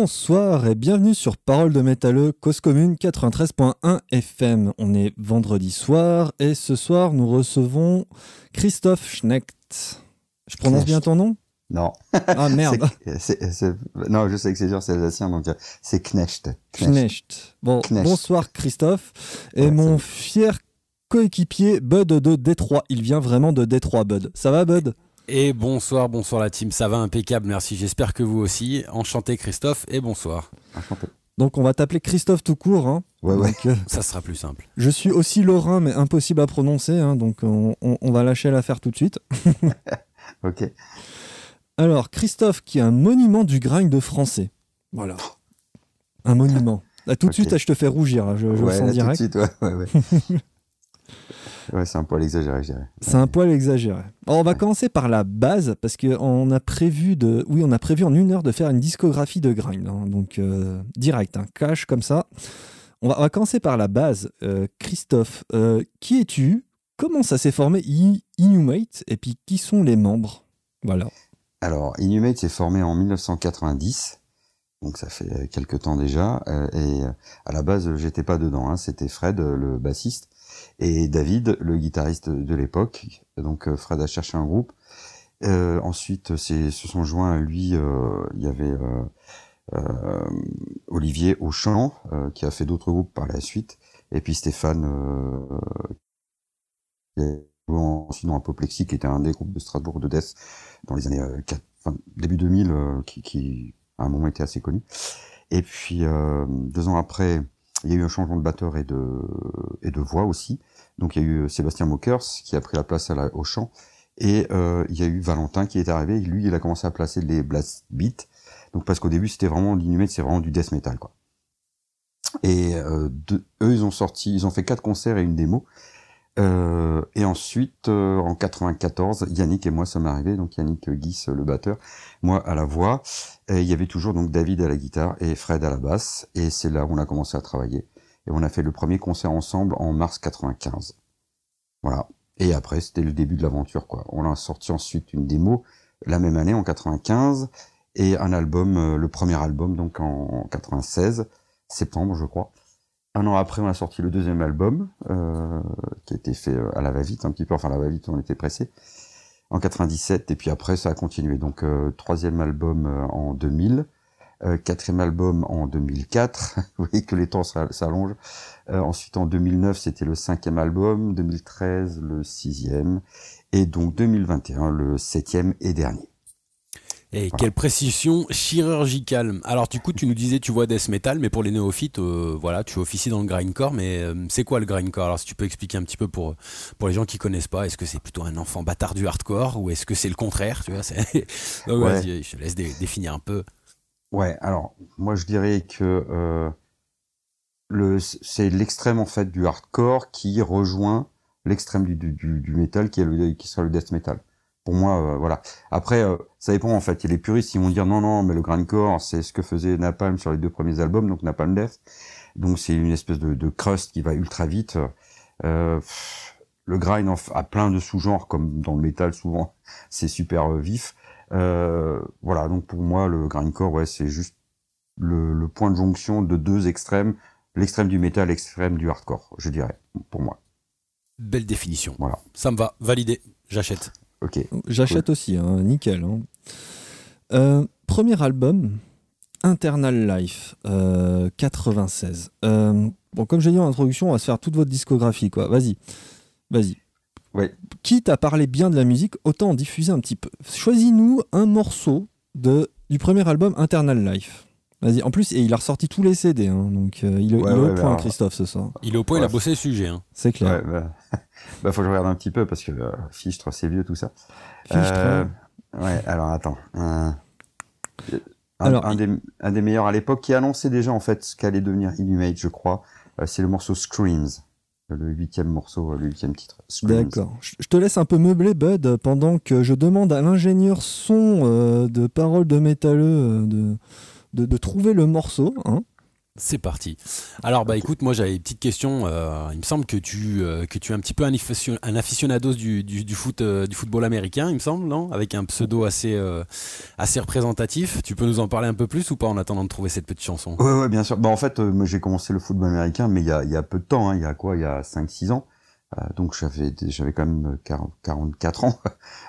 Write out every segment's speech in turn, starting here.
Bonsoir et bienvenue sur Parole de Métalleux, cause commune 93.1 FM. On est vendredi soir et ce soir nous recevons Christophe Schnecht. Je prononce bien ton nom? Non. Ah merde. Non, je sais que c'est dur, c'est alsacien, donc c'est Knecht. Schnecht. Bon, Knecht. bonsoir Christophe. Et Ouais, mon fier coéquipier Bud de Détroit. Il vient vraiment de Détroit, Bud. Ça va, Bud? Et bonsoir, bonsoir la team, ça va impeccable, merci. J'espère que vous aussi. Enchanté Christophe et bonsoir. Enchanté. Donc on va t'appeler Christophe tout court. Hein. Ouais, ouais. Donc, euh, Ça sera plus simple. je suis aussi lorrain, mais impossible à prononcer. hein, donc on, on- on va lâcher l'affaire tout de suite. Ok. Alors, Christophe, qui est un monument du grind français. Voilà. Un monument. Là, tout de suite, là, je te fais rougir. là, Je, je le ouais, sens là, tout de direct. suite, ouais, ouais, ouais. c'est un poil exagéré, je dirais. C'est un poil exagéré. Alors, on va commencer par la base, parce qu'on a prévu de, oui, on a prévu en une heure de faire une discographie de grind. hein. donc, euh, direct, un cash comme ça. On va, on va commencer par la base. Euh, Christophe, euh, qui es-tu? Comment ça s'est formé Inhumate? Et puis, qui sont les membres? Voilà. Alors, Inhumate s'est formé en 1990, donc ça fait quelques temps déjà. et à la base, j'étais pas dedans. hein, C'était Fred, le bassiste, et David, le guitariste de l'époque. Donc euh, Fred a cherché un groupe. Euh, ensuite, se sont joints à lui. euh, Il y avait euh, Olivier au chant, euh, qui a fait d'autres groupes par la suite, et puis Stéphane, qui ensuite dans Apoplexie, qui était un des groupes de Strasbourg de Death dans les années euh, quatre- enfin, début 2000, euh, qui, qui à un moment était assez connu. Et puis deux ans après, il y a eu un changement de batteur et de et de voix aussi. Donc il y a eu Sébastien Mokers qui a pris la place au chant. Et euh, il y a eu Valentin qui est arrivé. Lui, il a commencé à placer les blast beats. Donc parce qu'au début, c'était vraiment l'inhumate, c'est vraiment du death metal, quoi. Et euh, eux, ils ont sorti, ils ont fait quatre concerts et une démo. Euh, et ensuite, euh, en 94, Yannick et moi sommes arrivés. Donc Yannick Guis, le batteur, moi à la voix. Et il y avait toujours donc David à la guitare et Fred à la basse. Et c'est là où on a commencé à travailler. Et on a fait le premier concert ensemble en mars 95. Voilà. Et après, c'était le début de l'aventure, quoi. On a sorti ensuite une démo la même année, en 95, et un album, euh, le premier album, donc en 96, septembre, je crois. Un an après, on a sorti le deuxième album, euh, qui a été fait euh, à la va-vite, un petit peu, enfin à la va-vite, on était pressé, en 97, et puis après, ça a continué. Donc, euh, troisième album en 2000, euh, quatrième album en 2004, vous voyez que les temps s'a- s'allongent. Ensuite, en 2009, c'était le cinquième album, 2013, le sixième, et donc 2021, le septième et dernier. Et quelle précision chirurgicale. Alors du coup, tu nous disais tu vois death metal, mais pour les néophytes, euh, voilà, tu officies dans le grindcore, mais euh, c'est quoi le grindcore? Alors si tu peux expliquer un petit peu pour pour les gens qui connaissent pas, est-ce que c'est plutôt un enfant bâtard du hardcore ou est-ce que c'est le contraire Tu vois? Donc, Ouais. vas-y, je te laisse dé- définir un peu. Ouais, alors moi je dirais que euh, le c'est l'extrême en fait du hardcore qui rejoint l'extrême du, du, du, du metal qui est le qui sera le death metal. Pour moi, euh, voilà. Après, euh, ça dépend en fait. Il y a les puristes qui vont dire non non, mais le grindcore c'est ce que faisait Napalm sur les deux premiers albums, donc Napalm Death. Donc c'est une espèce de, de crust qui va ultra vite. Euh, le grind a plein de sous-genres comme dans le metal souvent, c'est super vif. Euh, voilà, donc pour moi, le grindcore, ouais, c'est juste le, le point de jonction de deux extrêmes, l'extrême du métal, l'extrême du hardcore, je dirais, pour moi. Belle définition. Voilà. Ça me va, validé, j'achète. Ok. J'achète aussi, hein, nickel. hein. Euh, premier album, Internal Life, euh, 96. Euh, bon, comme j'ai dit en introduction, on va se faire toute votre discographie, quoi. Vas-y, vas-y. Ouais. Quitte à parler bien de la musique, autant en diffuser un petit peu. Choisis-nous un morceau de, du premier album, Internal Life. Vas-y. En plus, et il a ressorti tous les CD, hein, donc euh, il, est- Ouais, il est ouais, au bah point, alors- Christophe, ce soir. Il est au point, il a bossé le sujet. Hein. C'est clair. Ouais, bah, bah, faut que je regarde un petit peu parce que euh, Fichtre, c'est vieux tout ça. Fichtre, Euh, ouais, alors attends. Un, un, Alors, un des, un des meilleurs à l'époque qui annonçait déjà en fait ce qu'allait devenir Inhumate, je crois. Euh, c'est le morceau Screams, le huitième morceau, le huitième titre. D'accord. Je je te laisse un peu meubler, Bud, pendant que je demande à l'ingénieur son euh, de paroles de métalleux euh, de, de, de trouver le morceau. hein. C'est parti. Alors bah écoute, moi j'avais une petite question. Euh, il me semble que tu euh, que tu es un petit peu un, un aficionados du, du, foot euh, du football américain, il me semble, non? Avec un pseudo assez assez représentatif. Tu peux nous en parler un peu plus ou pas en attendant de trouver cette petite chanson? Ouais bien sûr. Bah en fait, j'ai commencé le football américain, mais il y a, y a peu de temps. Hein. Il y a quoi? Il y a 5-6 ans. donc j'avais j'avais quand même 40, 44 ans,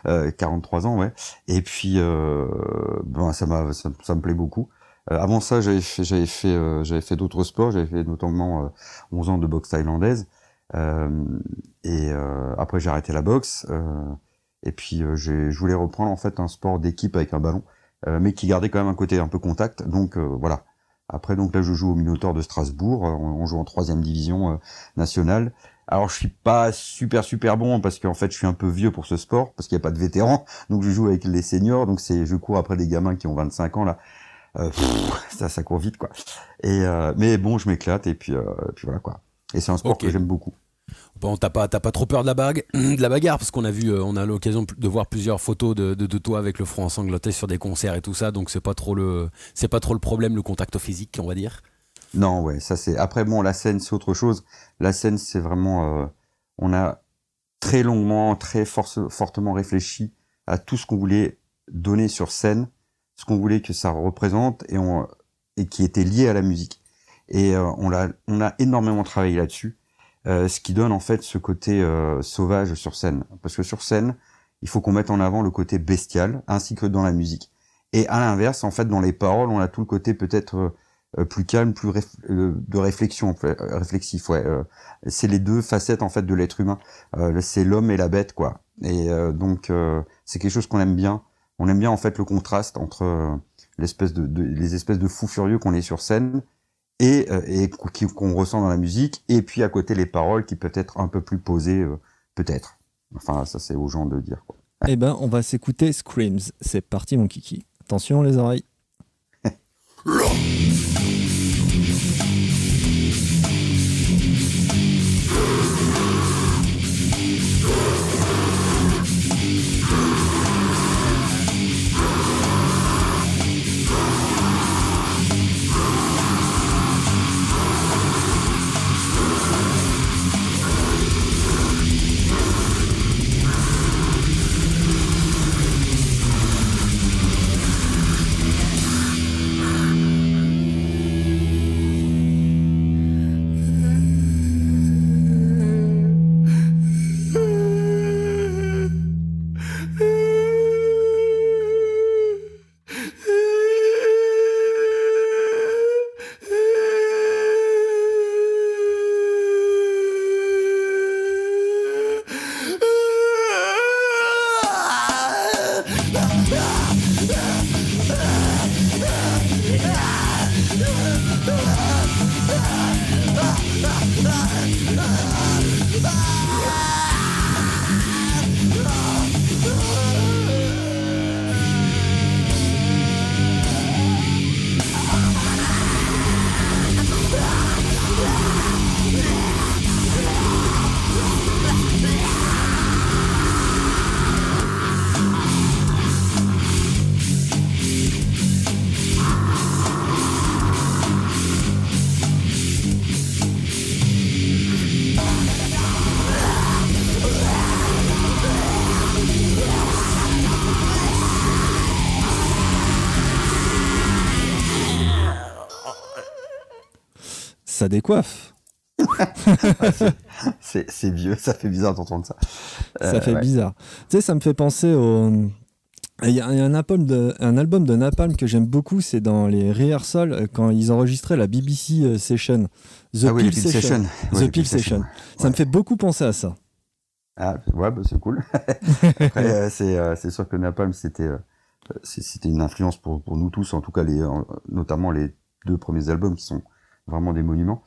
43 ans ouais. Et puis ben, ça m'a ça, ça me plaît beaucoup. Euh, avant ça, j'avais fait, j'avais fait, euh, j'avais fait d'autres sports. J'avais fait notamment 11 euh, ans de boxe thaïlandaise. et après, j'ai arrêté la boxe. et puis, je voulais reprendre en fait un sport d'équipe avec un ballon, mais qui gardait quand même un côté un peu contact. Donc voilà. Après, donc là, je joue au Minotaur de Strasbourg. On, joue en troisième division nationale. Alors je suis pas super super bon parce qu'en fait je suis un peu vieux pour ce sport parce qu'il n'y a pas de vétérans donc je joue avec les seniors donc c'est je cours après des gamins qui ont 25 ans là euh, ça, ça court vite, quoi. Et euh, mais bon, je m'éclate et puis, euh, puis voilà quoi. Et c'est un sport que j'aime beaucoup. Bon, t'as pas, pas trop peur de la, bague, de la bagarre? Parce qu'on a vu, on a l'occasion de voir plusieurs photos de, de, toi avec le front ensanglanté sur des concerts et tout ça, donc c'est pas trop le, c'est pas trop le problème, le contact physique, on va dire? Non, ouais, ça c'est. Après, bon, la scène c'est autre chose. La scène c'est vraiment, on a très longuement, très fortement réfléchi à tout ce qu'on voulait donner sur scène ce qu'on voulait que ça représente et, qui était lié à la musique. Et euh, on, a, énormément travaillé là-dessus, euh, ce qui donne en fait ce côté euh, sauvage sur scène. Parce que sur scène, il faut qu'on mette en avant le côté bestial, ainsi que dans la musique. Et à l'inverse, en fait, dans les paroles, on a tout le côté peut-être plus calme, plus de réflexion, réflexif. Ouais, c'est les deux facettes en fait de l'être humain. c'est l'homme et la bête, quoi. Et donc, c'est quelque chose qu'on aime bien on aime bien en fait le contraste entre euh, l'espèce de, les espèces de fous furieux qu'on est sur scène et, euh, qu'on ressent dans la musique, et puis à côté les paroles qui peuvent être un peu plus posées, euh, peut-être. Enfin, ça c'est aux gens de dire. Quoi. Eh ben, on va s'écouter Screams. C'est parti, mon kiki. Attention les oreilles. ça décoiffe. c'est vieux, ça fait bizarre d'entendre ça. ça fait euh, bizarre. Tu sais, ça me fait penser au. Il y a, un, album de, un album de Napalm que j'aime beaucoup, c'est dans les rehearsals euh, quand ils enregistraient la BBC euh, Session. The ah Peel Session. The Peel Session. Ça me fait beaucoup penser à ça. Ah, ouais, bah, c'est cool. c'est sûr que Napalm, c'était c'était une influence pour, pour, nous tous, en tout cas, les, notamment les deux premiers albums qui sont vraiment des monuments.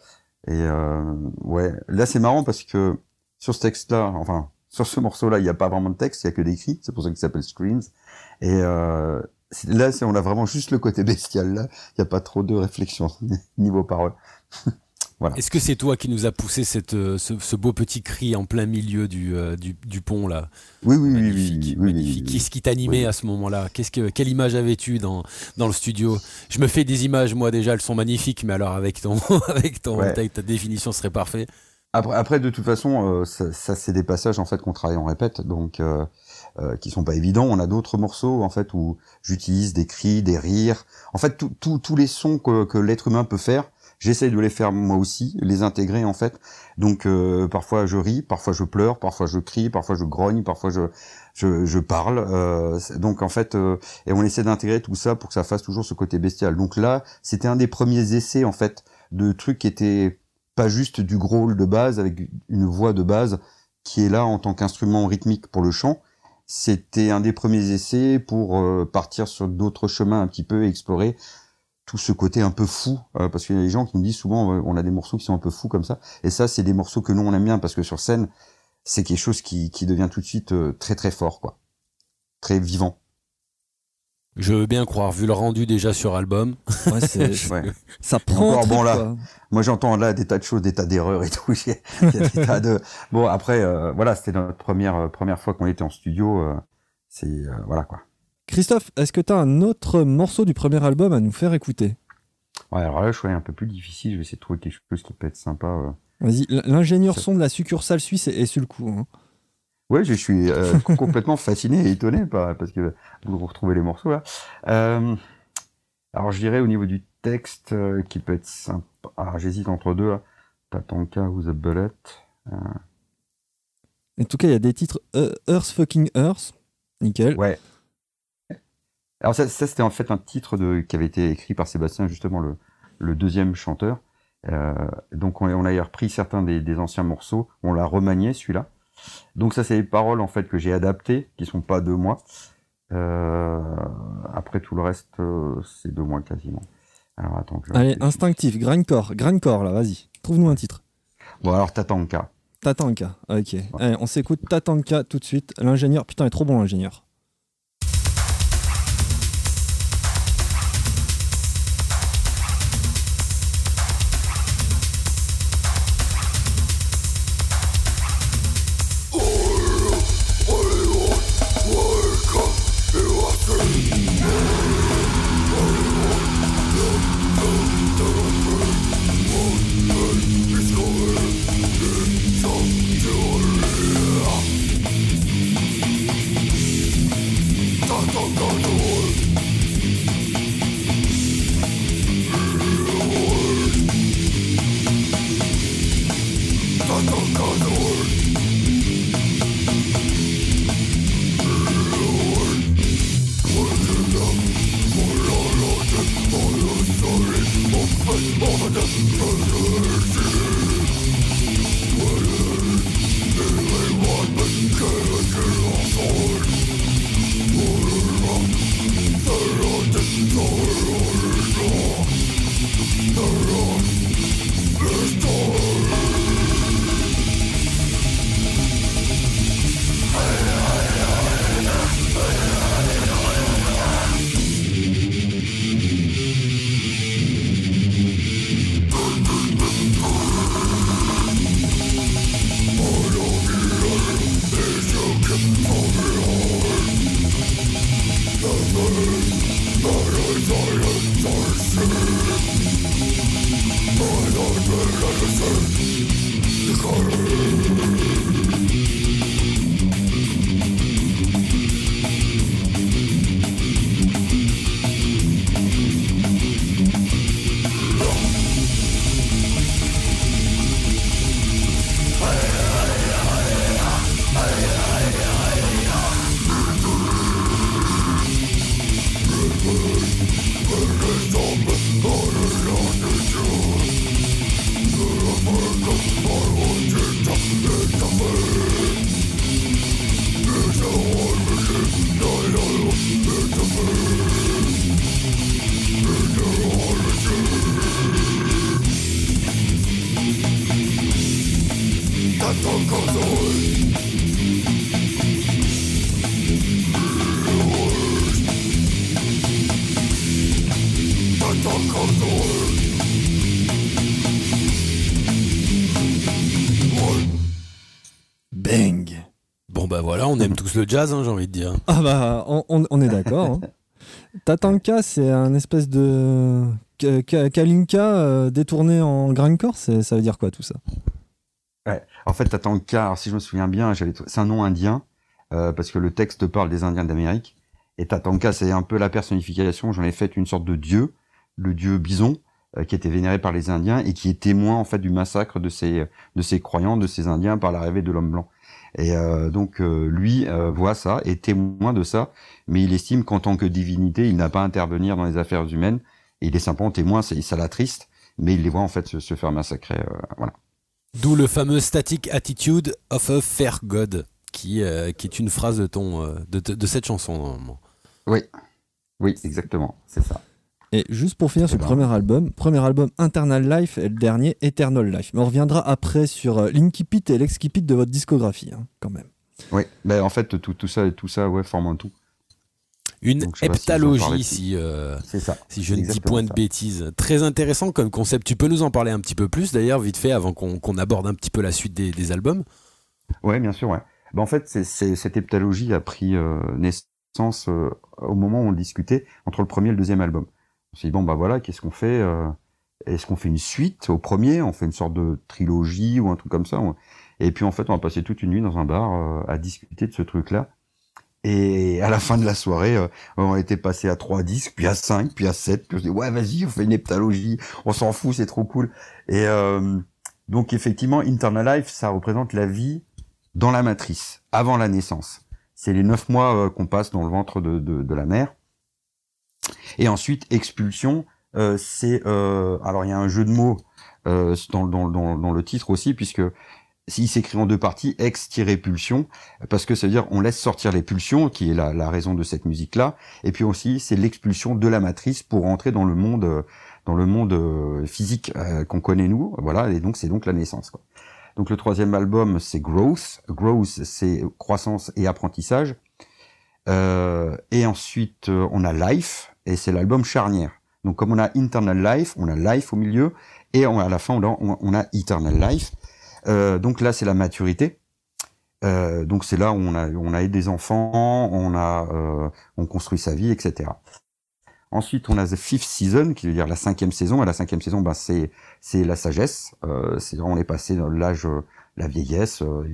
Et euh, ouais, là c'est marrant parce que sur ce texte-là, enfin sur ce morceau-là, il n'y a pas vraiment de texte, il y a que des cris. C'est pour ça qu'il s'appelle Screams. Et euh, là, on a vraiment juste le côté bestial. Là, il n'y a pas trop de réflexion niveau parole. Est-ce que c'est toi qui nous a poussé cette, euh, ce, beau petit cri en plein milieu du, euh, du, pont là? Oui, oui, magnifique, oui, magnifique. Qu'est-ce qui t'animait à ce moment-là? Qu'est-ce que quelle image avais-tu dans, dans le studio? Je me fais des images, moi déjà, elles sont magnifiques, mais alors avec ton avec ton ta définition serait parfait. Après, après de toute façon, euh, ça, ça c'est des passages en fait qu'on travaille en répète, donc euh, qui sont pas évidents. On a d'autres morceaux en fait où j'utilise des cris, des rires, en fait tous les sons que, que l'être humain peut faire J'essaye de les faire moi aussi, les intégrer en fait. Donc euh, parfois je ris, parfois je pleure, parfois je crie, parfois je grogne, parfois je je, je parle. Euh, donc en fait, euh, et on essaie d'intégrer tout ça pour que ça fasse toujours ce côté bestial. Donc là, c'était un des premiers essais en fait de trucs qui étaient pas juste du gros de base avec une voix de base qui est là en tant qu'instrument rythmique pour le chant. C'était un des premiers essais pour partir sur d'autres chemins un petit peu et explorer tout ce côté un peu fou, euh, parce qu'il y a des gens qui nous disent souvent euh, on a des morceaux qui sont un peu fous comme ça, et ça c'est des morceaux que nous on aime bien parce que sur scène c'est quelque chose qui, qui devient tout de suite euh, très très fort quoi, très vivant. Je veux bien croire, vu le rendu déjà sur album. Ouais, Ça prend. bon là, moi j'entends là des tas de choses, des tas d'erreurs et tout. Il y a des tas de. Bon après, voilà, c'était notre première première fois qu'on était en studio. c'est voilà quoi. Christophe, est-ce que tu as un autre morceau du premier album à nous faire écouter? Ouais, alors là, je suis un peu plus difficile. Je vais essayer de trouver quelque chose qui peut être sympa. Euh. Vas-y, l'ingénieur son de la succursale suisse est, sur le coup. Hein. Ouais, je suis euh, complètement fasciné et étonné parce que vous retrouvez les morceaux là. Euh, alors, je dirais au niveau du texte qui peut être sympa. Ah, j'hésite entre deux. Tatanka ou The Bullet. En tout cas, il y a des titres Earth Fucking Earth. Nickel. Ouais. Alors ça, c'était en fait un titre de, qui avait été écrit par Sébastien, justement le, le deuxième chanteur. Euh, donc on, on, a repris certains des, des anciens morceaux, on l'a remanié celui-là. Donc ça c'est les paroles en fait que j'ai adaptées, qui sont pas de moi. Euh, après tout le reste, euh, c'est de moi quasiment. Alors attends. Allez, instinctif, grindcore, grindcore là, vas-y, trouve-nous un titre. Bon alors Tatanka. Tatanka, ok. Allez, on s'écoute Tatanka tout de suite. L'ingénieur, putain, il est trop bon l'ingénieur. Tous le jazz, hein, j'ai envie de dire. Ah bah, on, est d'accord. Hein. Tatanka, c'est un espèce de Kalinka euh, détourné en grindcore, ça veut dire quoi tout ça? Ouais. En fait, Tatanka, si je me souviens bien, c'est un nom indien euh, parce que le texte parle des Indiens d'Amérique. Et Tatanka, c'est un peu la personnification. J'en ai fait une sorte de dieu, le dieu bison, euh, qui était vénéré par les Indiens et qui est témoin en fait du massacre de ces de ces croyants, de ces Indiens par l'arrivée de l'homme blanc. Et euh, donc lui voit ça, est témoin de ça, mais il estime qu'en tant que divinité, il n'a pas à intervenir dans les affaires humaines. Et il est simplement témoin, ça l'attriste, mais il les voit en fait se, faire massacrer. voilà. D'où le fameux static attitude of a fair god qui, euh, qui est une phrase de, ton, euh, de, de, cette chanson normalement. Oui, oui, exactement, c'est ça. Et juste pour finir sur le premier album, premier album Internal Life et le dernier Eternal Life. Mais on reviendra après sur euh, l'Inkipit et l'Exkipit de votre discographie, hein, quand même. Oui, ben en fait, tout, tout, ça, tout ça ouais, forme un tout. Une heptalogie, si, si, je ne dis point de bêtises. Très intéressant comme concept. Tu peux nous en parler un petit peu plus, d'ailleurs, vite fait, avant qu'on aborde un petit peu la suite des, des albums Oui, bien sûr. Ouais. Ben, en fait, cette heptalogie a pris euh, naissance euh, au moment où on discutait entre le premier et le deuxième album. On s'est dit bon bah voilà, qu'est-ce qu'on fait euh, Est-ce qu'on fait une suite au premier? On fait une sorte de trilogie ou un truc comme ça Et puis en fait, on a passé toute une nuit dans un bar à discuter de ce truc-là. Et à la fin de la soirée, on on était passé à trois disques, puis à cinq, puis à sept. Puis on se dit ouais vas-y, on fait une heptalogie, on s'en fout, c'est trop cool. Et donc effectivement, Internal Life, ça représente la vie dans la matrice, avant la naissance. C'est les neuf mois euh, qu'on passe dans le ventre de, de, la mère. Et ensuite, expulsion, euh, c'est... Euh, alors, il y a un jeu de mots dans, dans, dans, le titre aussi, puisque s'il s'écrit en deux parties, ex-pulsion, parce que ça veut dire on laisse sortir les pulsions, qui est la, raison de cette musique-là, et puis aussi c'est l'expulsion de la matrice pour rentrer dans le monde dans le monde physique qu'on connaît nous, voilà, et donc c'est donc la naissance. Quoi. Donc le troisième album, c'est Growth. Growth, c'est croissance et apprentissage. Euh, et ensuite, euh, on a Life, et c'est l'album charnière. Donc comme on a Internal Life, on a Life au milieu, et à la fin, on a, Eternal Life. Euh, donc là, c'est la maturité. donc c'est là où on a, on des enfants, on a, on construit sa vie, etc. Ensuite, on a The Fifth Season, qui veut dire la cinquième saison. Et la cinquième saison, bah, c'est c'est la sagesse. Euh, c'est on est passé dans l'âge, euh, la vieillesse. Euh,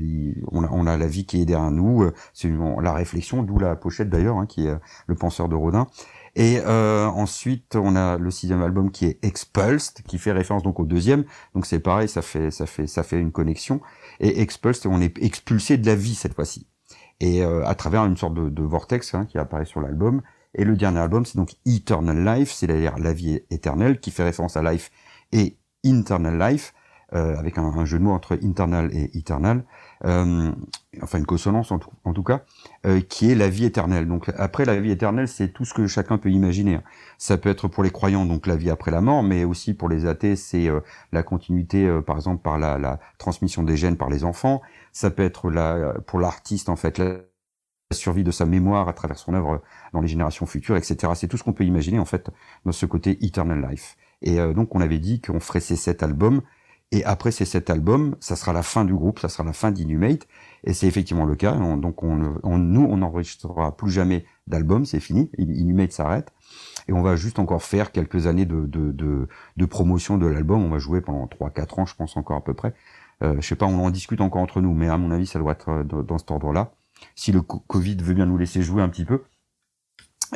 on, a, on, a, la vie qui est derrière nous. Euh, c'est la réflexion, d'où la pochette d'ailleurs, hein, qui est le penseur de Rodin. Et euh, ensuite, on a le sixième album qui est Expulsed, qui fait référence donc au deuxième. Donc c'est pareil, ça fait ça fait ça fait une connexion. Et Expulsed, on est expulsé de la vie cette fois-ci. Et à travers une sorte de, de vortex hein, qui apparaît sur l'album. Et le dernier album, c'est donc Eternal Life, c'est-à-dire la vie éternelle, qui fait référence à Life et Internal Life, euh, avec un, jeu de mots entre internal et eternal, euh, enfin une consonance en tout, cas, euh, qui est la vie éternelle. Donc après la vie éternelle, c'est tout ce que chacun peut imaginer. Ça peut être pour les croyants donc la vie après la mort, mais aussi pour les athées, c'est la continuité, par exemple par la, la, transmission des gènes par les enfants. Ça peut être la, pour l'artiste en fait la survie de sa mémoire à travers son œuvre dans les générations futures, etc. C'est tout ce qu'on peut imaginer en fait dans ce côté eternal life. Et euh, donc on avait dit qu'on ferait ces sept albums. Et après ces sept albums, ça sera la fin du groupe, ça sera la fin d'Inhumate. Et c'est effectivement le cas. donc on, on, nous, on n'enregistrera plus jamais d'albums, c'est fini. Inhumate s'arrête. Et on va juste encore faire quelques années de, de, de, de promotion de l'album. On va jouer pendant 3-4 ans, je pense encore à peu près. Euh, je sais pas, on en discute encore entre nous, mais à mon avis, ça doit être euh, dans cet ordre-là. Si le Covid veut bien nous laisser jouer un petit peu,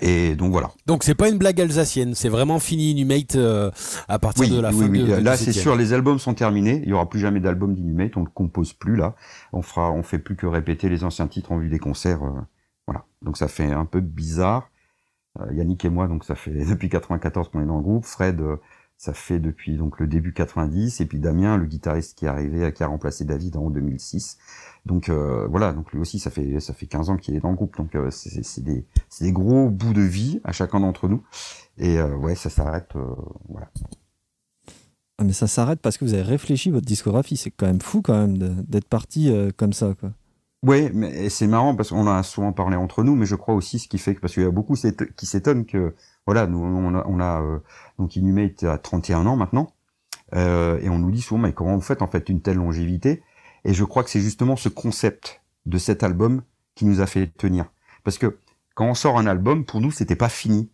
et donc voilà. Donc c'est pas une blague alsacienne, c'est vraiment fini Inhumate euh, à partir de la fin oui. De, là c'est sûr, les albums sont terminés. Il y aura plus jamais d'album d'Inhumate, on ne compose plus là. On fera, on fait plus que répéter les anciens titres en vue des concerts. Euh, voilà. Donc ça fait un peu bizarre. Euh, Yannick et moi, donc ça fait depuis 94 qu'on est dans le groupe. Fred, ça fait depuis donc le début 90 et puis Damien le guitariste qui est arrivé qui a remplacé David en 2006 donc euh, voilà donc lui aussi ça fait ça fait 15 ans qu'il est dans le groupe. Donc euh, c'est des gros bouts de vie à chacun d'entre nous. Et euh, ouais ça s'arrête voilà. Ah, mais ça s'arrête parce que vous avez réfléchi votre discographie. C'est quand même fou quand même d'être parti comme ça quoi. Oui, mais c'est marrant parce qu'on a souvent parlé entre nous, mais je crois aussi ce qui fait que parce qu'il y a beaucoup qui s'étonnent que voilà, nous on a, on a euh, donc Inhumate à 31 ans maintenant, euh, et on nous dit souvent mais comment vous faites en fait une telle longévité? Et je crois que c'est justement ce concept de cet album qui nous a fait tenir. Parce que quand on sort un album, pour nous, c'était pas fini.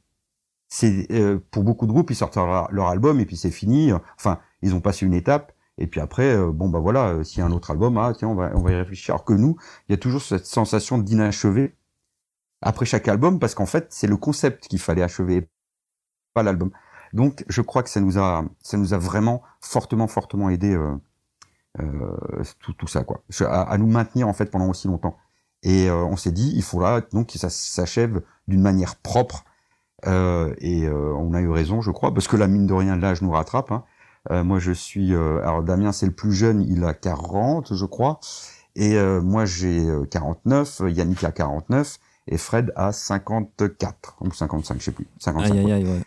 C'est euh, pour beaucoup de groupes, ils sortent leur, album et puis c'est fini. Enfin, ils ont passé une étape. Et puis après, euh, bon bah voilà, euh, s'il y a un autre album, ah tiens, on va on va y réfléchir. Alors que nous, il y a toujours cette sensation d'inachevé après chaque album, parce qu'en fait, c'est le concept qu'il fallait achever, pas l'album. Donc, je crois que ça nous a ça nous a vraiment fortement fortement aidé tout tout ça quoi, à, nous maintenir en fait pendant aussi longtemps. Et on s'est dit, il faut là donc que ça s'achève d'une manière propre euh, et euh, on a eu raison, je crois, parce que la mine de rien, l'âge nous rattrape. Hein. Euh, moi, je suis... alors, Damien, c'est le plus jeune, il a 40, je crois. Et moi, j'ai 49, Yannick a 49, et Fred a 54, ou 55, je sais plus. 55, aïe, aïe, ouais.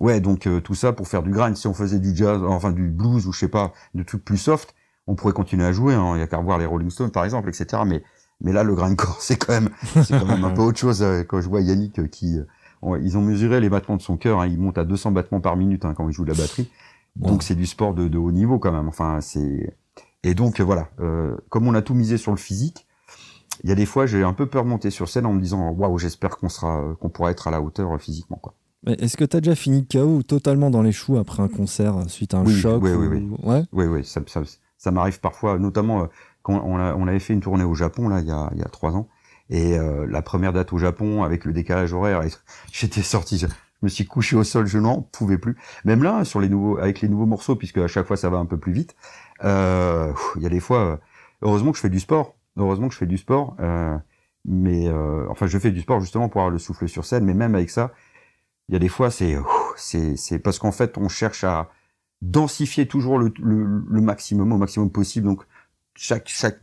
Ouais, donc tout ça pour faire du grind. Si on faisait du jazz, enfin du blues ou je sais pas, de trucs plus soft, on pourrait continuer à jouer. Hein. Il y a qu'à voir les Rolling Stones par exemple, etc. Mais mais là, le grindcore, c'est quand même, c'est quand même un peu autre chose. Quand je vois Yannick qui ils ont mesuré les battements de son cœur. Hein, il monte à 200 battements par minute hein, quand il joue de la batterie. Donc c'est du sport de, haut niveau quand même. Enfin c'est et donc voilà. Euh, comme on a tout misé sur le physique, il y a des fois j'ai un peu peur de monter sur scène en me disant waouh j'espère qu'on sera qu'on pourra être à la hauteur euh, physiquement quoi. Est-ce que tu as déjà fini KO ou totalement dans les choux après un concert suite à un choc Oui, oui, oui. Ouais oui, oui. Ça, ça, ça m'arrive parfois, notamment euh, quand on, a, on, avait fait une tournée au Japon là il y a, il y a trois ans. Et euh, la première date au Japon, avec le décalage horaire, j'étais sorti, je me suis couché au sol, je n'en pouvais plus. Même là, sur les nouveaux, avec les nouveaux morceaux, puisque à chaque fois ça va un peu plus vite, euh, il y a des fois, euh, heureusement que je fais du sport, heureusement que je fais du sport, euh, mais euh, enfin je fais du sport justement pour avoir le souffle sur scène, mais même avec ça, il y a des fois c'est parce qu'en fait on cherche à densifier toujours le, maximum au maximum possible, donc chaque chaque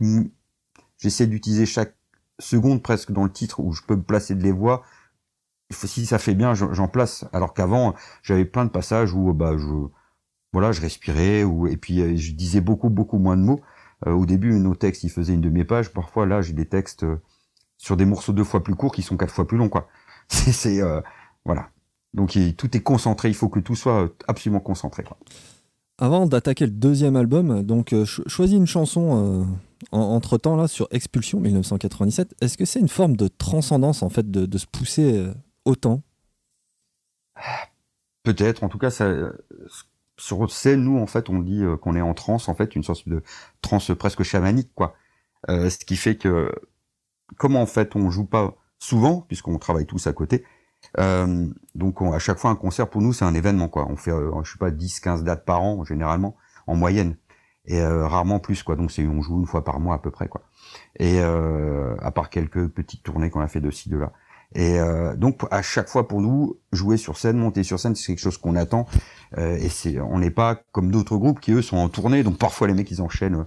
j'essaie d'utiliser chaque seconde presque dans le titre où je peux placer de les voix. Si ça fait bien, j'en place. Alors qu'avant, j'avais plein de passages où bah je voilà, je respirais ou et puis euh, je disais beaucoup beaucoup moins de mots. Euh, au début, nos textes, ils faisaient une demi-page. Parfois, là, j'ai des textes euh, sur des morceaux deux fois plus courts qui sont quatre fois plus longs, quoi. C'est voilà. Donc tout est concentré. Il faut que tout soit absolument concentré. Quoi. Avant d'attaquer le deuxième album, donc choisis une chanson entre temps, là, sur Expulsion 1997, est-ce que c'est une forme de transcendance, en fait, de, se pousser euh, autant? Peut-être, en tout cas, ça, sur scène, nous, en fait, on dit euh, qu'on est en transe, en fait, une sorte de transe presque chamanique, quoi. Euh, ce qui fait que, comme en fait, on joue pas souvent, puisqu'on travaille tous à côté, donc à chaque fois, un concert, pour nous, c'est un événement, quoi. On fait, je sais pas, 10, 15 dates par an, généralement, en moyenne et euh, rarement plus quoi. Donc c'est on joue une fois par mois à peu près quoi. Et euh, à part quelques petites tournées qu'on a fait de ci de là. Et euh, donc à chaque fois pour nous jouer sur scène, monter sur scène, c'est quelque chose qu'on attend. et c'est on n'est pas comme d'autres groupes qui eux sont en tournée. Donc parfois les mecs ils enchaînent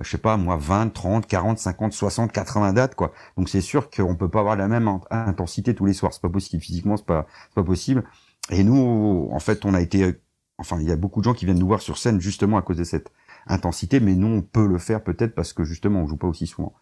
je sais pas moi 20, 30, 40, 50, 60, 80 dates quoi. Donc c'est sûr qu'on peut pas avoir la même intensité tous les soirs, c'est pas possible physiquement, c'est pas c'est pas possible. Et nous en fait, on a été enfin il y a beaucoup de gens qui viennent nous voir sur scène justement à cause de cette intensité, mais nous on peut le faire peut-être parce que justement on joue pas aussi souvent.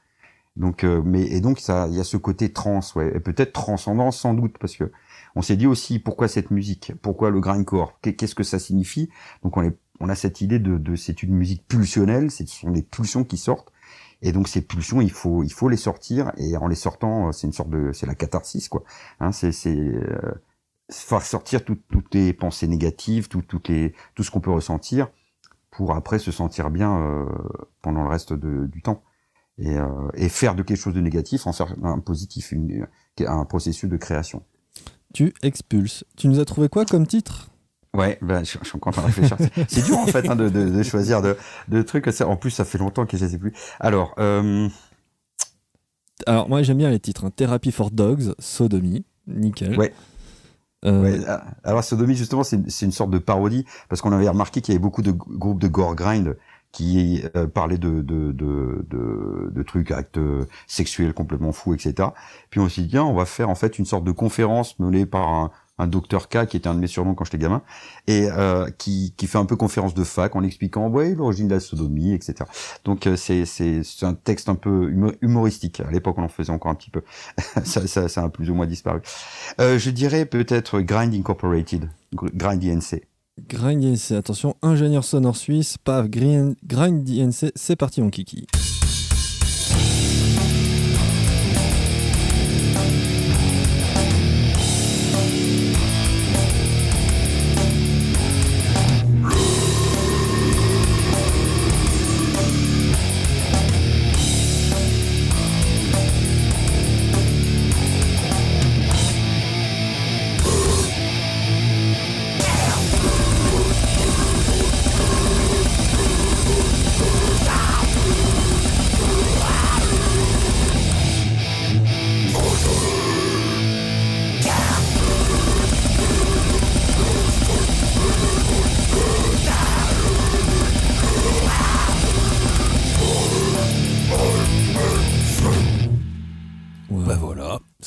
Donc, euh, mais et donc ça, il y a ce côté trans, ouais, et peut-être transcendance sans doute parce que on s'est dit aussi pourquoi cette musique, pourquoi le grindcore, qu'est-ce que ça signifie? Donc on, est, on a cette idée de, de c'est une musique pulsionnelle, ce sont des pulsions qui sortent, et donc ces pulsions il faut il faut les sortir et en les sortant c'est une sorte de c'est la catharsis quoi. Hein, c'est euh, faire sortir toutes, toutes les pensées négatives, tout, les tout ce qu'on peut ressentir pour après se sentir bien euh, pendant le reste de, du temps et, euh, et, faire de quelque chose de négatif en faire un positif, une, un processus de création. Tu expulses. Tu nous as trouvé quoi comme titre? Ouais, ben, je, je, suis encore en train de réfléchir. C'est dur en fait hein, de, de, de, choisir de, de trucs. En plus, ça fait longtemps que je ne sais plus. Alors, euh... alors moi j'aime bien les titres. Hein. Therapy for Dogs, Sodomie, nickel. Ouais. Euh... Ah, alors Sodomie justement c'est une sorte de parodie parce qu'on avait remarqué qu'il y avait beaucoup de groupes de gore grind qui euh, parlaient de de, de, de, de, trucs actes sexuels complètement fous etc. Puis on s'est dit tiens on va faire en fait une sorte de conférence menée par un, un docteur K qui était un de mes surnoms quand j'étais gamin et euh, qui, qui fait un peu conférence de fac en expliquant ouais l'origine de la sodomie etc donc euh, c'est c'est un texte un peu humoristique. À l'époque on en faisait encore un petit peu. Ça, ça, ça a plus ou moins disparu. Euh, je dirais peut-être Grind Incorporated Grind INC Grind INC attention ingénieur sonore suisse paf Grind, c'est parti mon kiki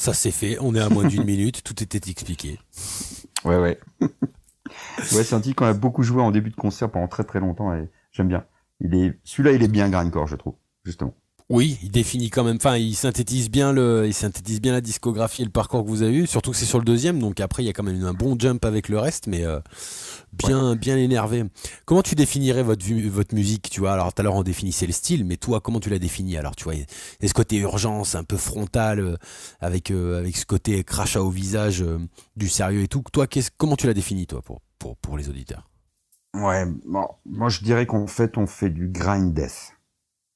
ça c'est fait. On est à moins d'une minute. Tout était expliqué. Ouais, ouais. ouais, c'est un titre qu'on a beaucoup joué en début de concert pendant très très longtemps et j'aime bien. Il est, celui-là, il est bien grindcore, je trouve, justement. Oui, il définit quand même. Enfin, il synthétise bien le, il synthétise bien la discographie et le parcours que vous avez eu. Surtout que c'est sur le deuxième, donc après il y a quand même un bon jump avec le reste, mais euh, bien, bien énervé. Comment tu définirais votre votre musique Tu vois, alors tout à l'heure on définissait le style, mais toi, comment tu l'as défini Alors, tu vois, il y a ce côté urgence, un peu frontal, euh, avec euh, avec ce côté crachat au visage, du sérieux et tout. Toi, comment tu l'as défini toi pour pour pour les auditeurs? Ouais, bon, moi je dirais qu'en fait on fait du grind death.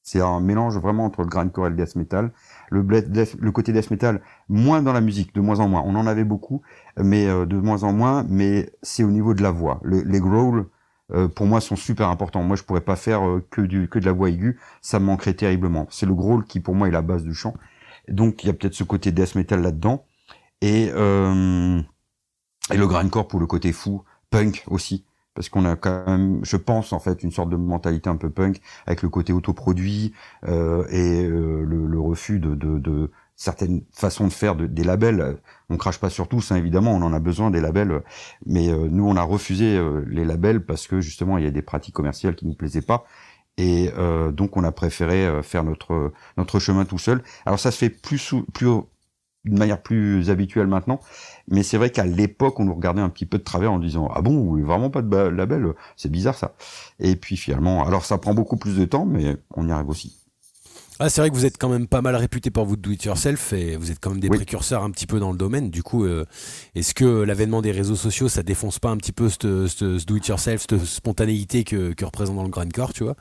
C'est un mélange vraiment entre le grindcore et le death metal. Le, côté death metal, moins dans la musique, de moins en moins. On en avait beaucoup, mais euh, de moins en moins. Mais c'est au niveau de la voix. les growls, euh, pour moi, sont super importants. Moi, je pourrais pas faire euh, que du que de la voix aiguë. Ça me manquerait terriblement. C'est le growl qui, pour moi, est la base du chant. Donc, il y a peut-être ce côté death metal là-dedans. Et, et le grindcore pour le côté fou, punk aussi parce qu'on a quand même, je pense en fait, une sorte de mentalité un peu punk avec le côté autoproduit euh, et euh, le, refus de, de, certaines façons de faire des labels. On crache pas sur tous, hein, évidemment, on en a besoin des labels, mais euh, nous on a refusé euh, les labels parce que justement il y a des pratiques commerciales qui nous plaisaient pas. Et donc on a préféré faire notre notre chemin tout seul. Alors ça se fait plus plus d'une manière plus habituelle maintenant. Mais c'est vrai qu'à l'époque, on nous regardait un petit peu de travers en disant ah bon, vraiment pas de label, c'est bizarre ça. Et puis finalement, alors ça prend beaucoup plus de temps, mais on y arrive aussi. Ah, c'est vrai que vous êtes quand même pas mal réputé pour votre do it yourself et vous êtes quand même des précurseurs un petit peu dans le domaine. Du coup, euh, est-ce que l'avènement des réseaux sociaux, ça défonce pas un petit peu ce do it yourself, cette spontanéité que, que représente dans le grindcore, tu vois?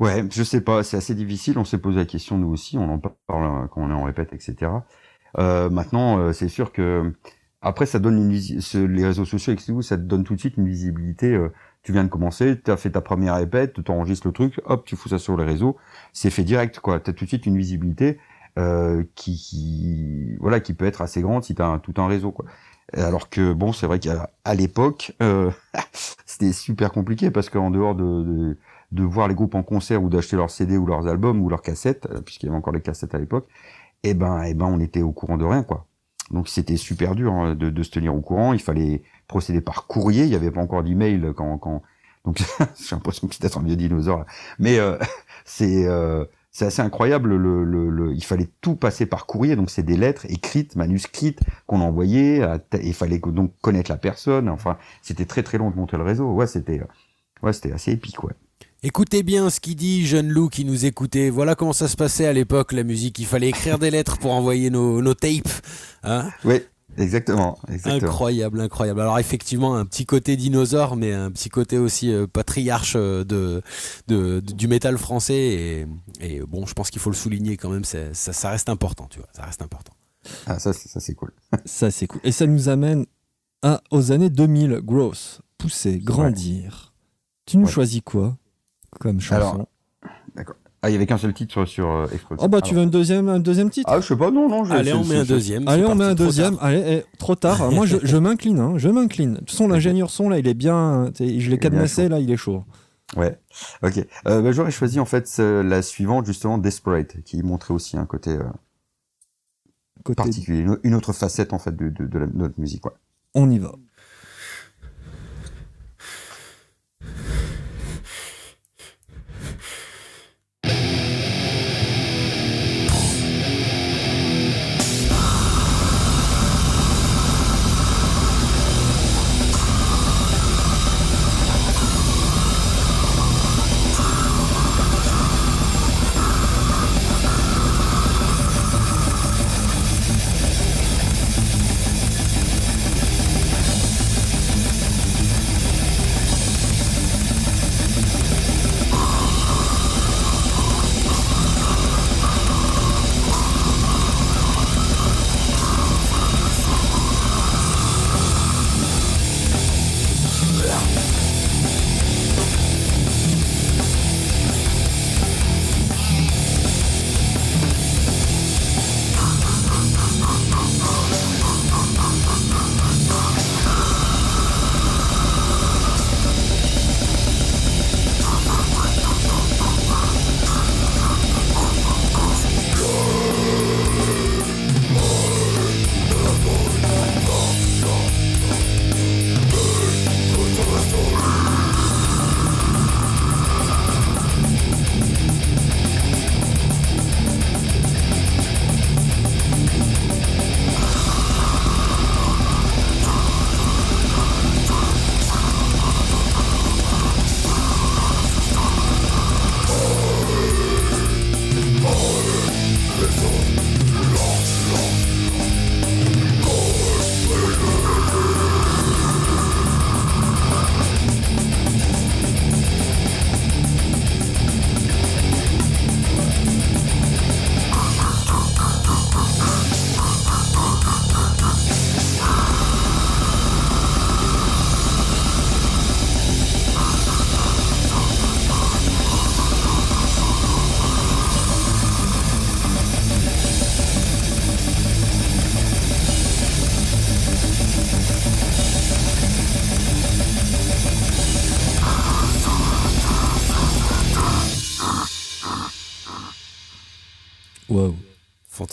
Ouais, je sais pas, c'est assez difficile. On s'est posé la question nous aussi, on en parle quand on est en répète, etc. Euh, maintenant, euh, c'est sûr que après, ça donne une les réseaux sociaux avec ça te donne tout de suite une visibilité. Euh, tu viens de commencer, tu as fait ta première répète, tu enregistres le truc, hop, tu fous ça sur les réseaux, c'est fait direct, quoi. Tu as tout de suite une visibilité euh, qui, qui, voilà, qui peut être assez grande si tu as tout un réseau, quoi. Alors que bon, c'est vrai qu'à l'époque, euh, c'était super compliqué parce qu'en dehors de, de, de, voir les groupes en concert ou d'acheter leurs CD ou leurs albums ou leurs cassettes, puisqu'il y avait encore les cassettes à l'époque, eh ben, eh ben, on était au courant de rien, quoi. Donc c'était super dur hein, de, de, se tenir au courant. Il fallait procéder par courrier. Il n'y avait pas encore d'email quand, quand. Donc j'ai l'impression que c'était un vieux dinosaure. Là. Mais euh, c'est euh, c'est assez incroyable. Le, le, le, il fallait tout passer par courrier. Donc c'est des lettres écrites, manuscrites qu'on envoyait. Il fallait donc connaître la personne. Enfin, c'était très très long de monter le réseau. Ouais, c'était ouais, c'était assez épique. Ouais. Écoutez bien ce qu'il dit, jeune loup qui nous écoutait. Voilà comment ça se passait à l'époque, la musique. Il fallait écrire des lettres pour envoyer nos, nos tapes. Hein oui, exactement, Incroyable, incroyable. Alors effectivement, un petit côté dinosaure, mais un petit côté aussi euh, patriarche euh, de, de, du métal français. Et, et bon, je pense qu'il faut le souligner quand même. Ça, ça, reste important, tu vois. Ça reste important. Ah, ça, ça c'est cool. ça, c'est cool. Et ça nous amène à, aux années 2000. Growth, pousser, grandir. Tu nous choisis quoi? Comme chanson. D'accord. Ah, il y avait qu'un seul titre sur, euh, Oh bah tu veux un deuxième, un deuxième titre? Ah je sais pas, non, non. Je, Allez, on met un deuxième. Allez, on met un deuxième. Allez, eh, trop tard. Moi, je, je m'incline, hein, je m'incline. De toute façon, l'ingénieur son là, il est bien. Je l'ai cadenassé là, il est chaud. Ouais. Ok. Euh, bah, J'aurais choisi en fait la suivante justement, Desperate, qui montrait aussi un côté, euh, côté... particulier, une autre facette en fait de, de, de, la, de notre musique. Ouais. On y va.